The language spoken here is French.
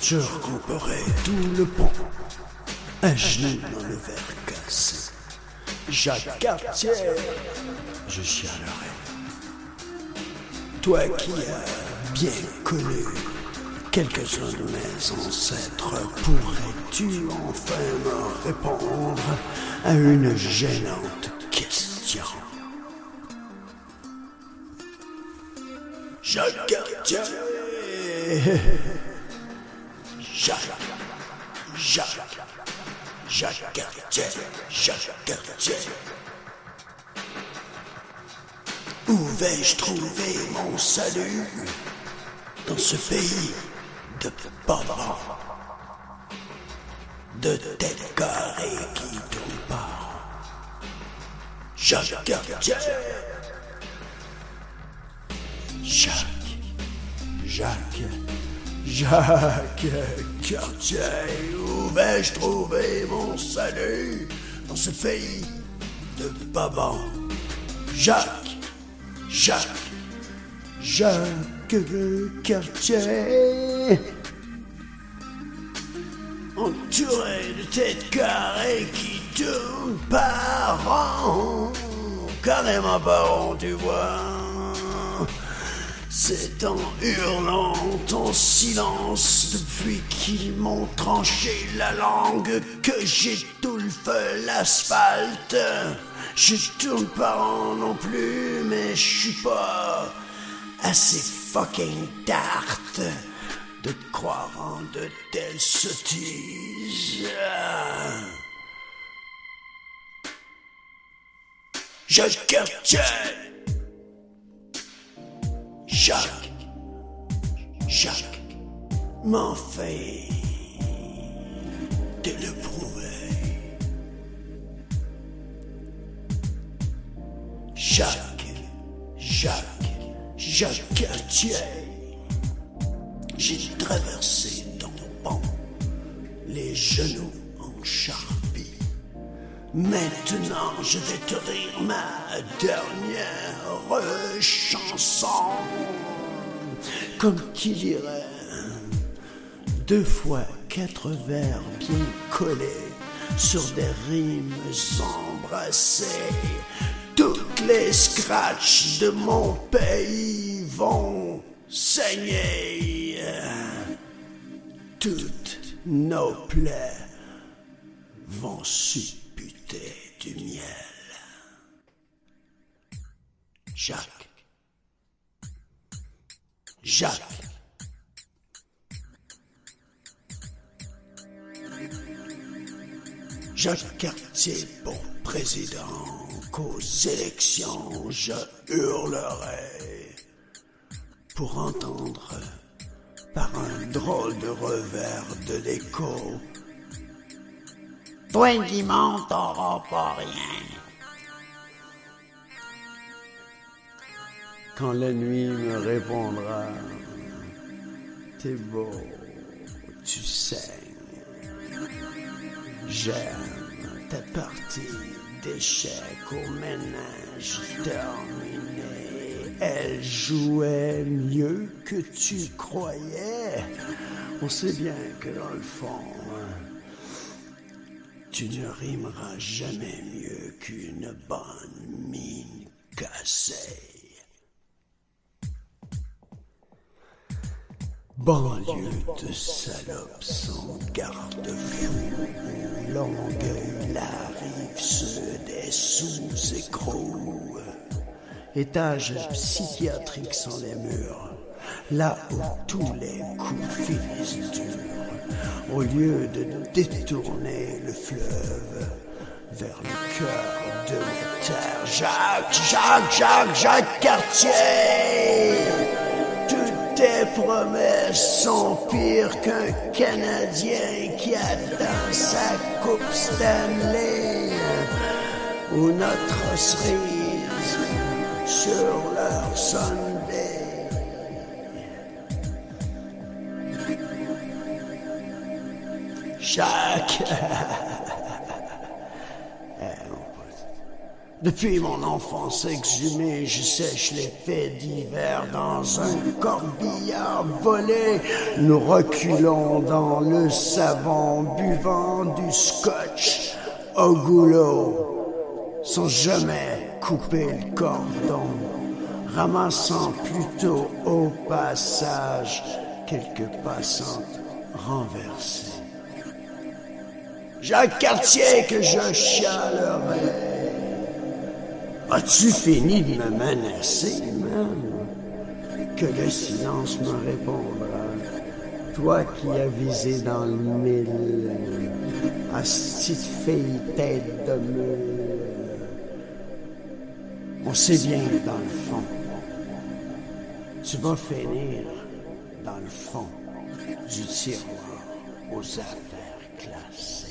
Je ramperai tout le pont, un genou dans le verre cassé. Jacques Cartier, je chialerai. Toi qui as bien connu quelques-uns de mes ancêtres, pourrais-tu enfin me répondre à une gênante question? Jacques Cartier Jacques. Jacques. Jacques Cartier. Jacques Cartier. Où vais-je trouver mon salut dans ce pays de parents, de têtes carrées qui tournent pas? Jacques Cartier. Jacques. Jacques Jacques Cartier Où vais-je trouver mon salut dans ce pays de babans Jacques Jacques, Jacques Cartier. Entouré de têtes carrées qui tournent par an, carrément par an, tu vois. C'est en hurlant en silence depuis qu'ils m'ont tranché la langue que j'étouffe l'asphalte. Je tourne pas en non plus, mais je suis pas assez fucking tarte de croire en de telles sottises. Jacques Jacques m'en fait de le prouver. Jacques, Jacques, Jacques Cartier. J'ai traversé ton pont, les genoux en charpie. Maintenant, je vais te rire ma dernière chanson. Comme qui dirait, deux fois quatre vers bien collés sur des rimes embrassées. Toutes les scratchs de mon pays vont saigner. Toutes nos plaies vont du miel. Jacques. Jacques. Jacques Cartier pour président, qu'aux élections je hurlerai pour entendre par un drôle de revers de l'écho. Toi, Guimond, t'auras pas rien. Quand la nuit me répondra, t'es beau, tu saignes. J'aime ta partie d'échecs au ménage terminé. Elle jouait mieux que tu croyais. On sait bien que dans le fond, tu ne rimeras jamais mieux qu'une bonne mine cassée. Banlieue de salopes sans garde-fou, Longueuil, la rive sud des sous-écrous. Étage psychiatrique sans les murs, là où tous les coups finissent durs. Au lieu de détourner le fleuve vers le cœur de la terre, Jacques, Jacques, Jacques, Jacques Cartier. Tes promesses sont pires qu'un Canadien qui a sa coupe Stanley ou notre cerise sur leur Sunday. Chaque... Depuis mon enfance exhumée, je sèche les faits d'hiver dans un corbillard volé. Nous reculons dans le savon, buvant du scotch au goulot, sans jamais couper le cordon, ramassant plutôt au passage quelques passantes renversées. Jacques Cartier que je chialerai. As-tu fini de me menacer, man? Que le silence me répondra. Toi qui as visé dans le mille, petite fille tête de mule. On sait bien que dans le fond, tu vas finir dans le fond du tiroir aux affaires classe.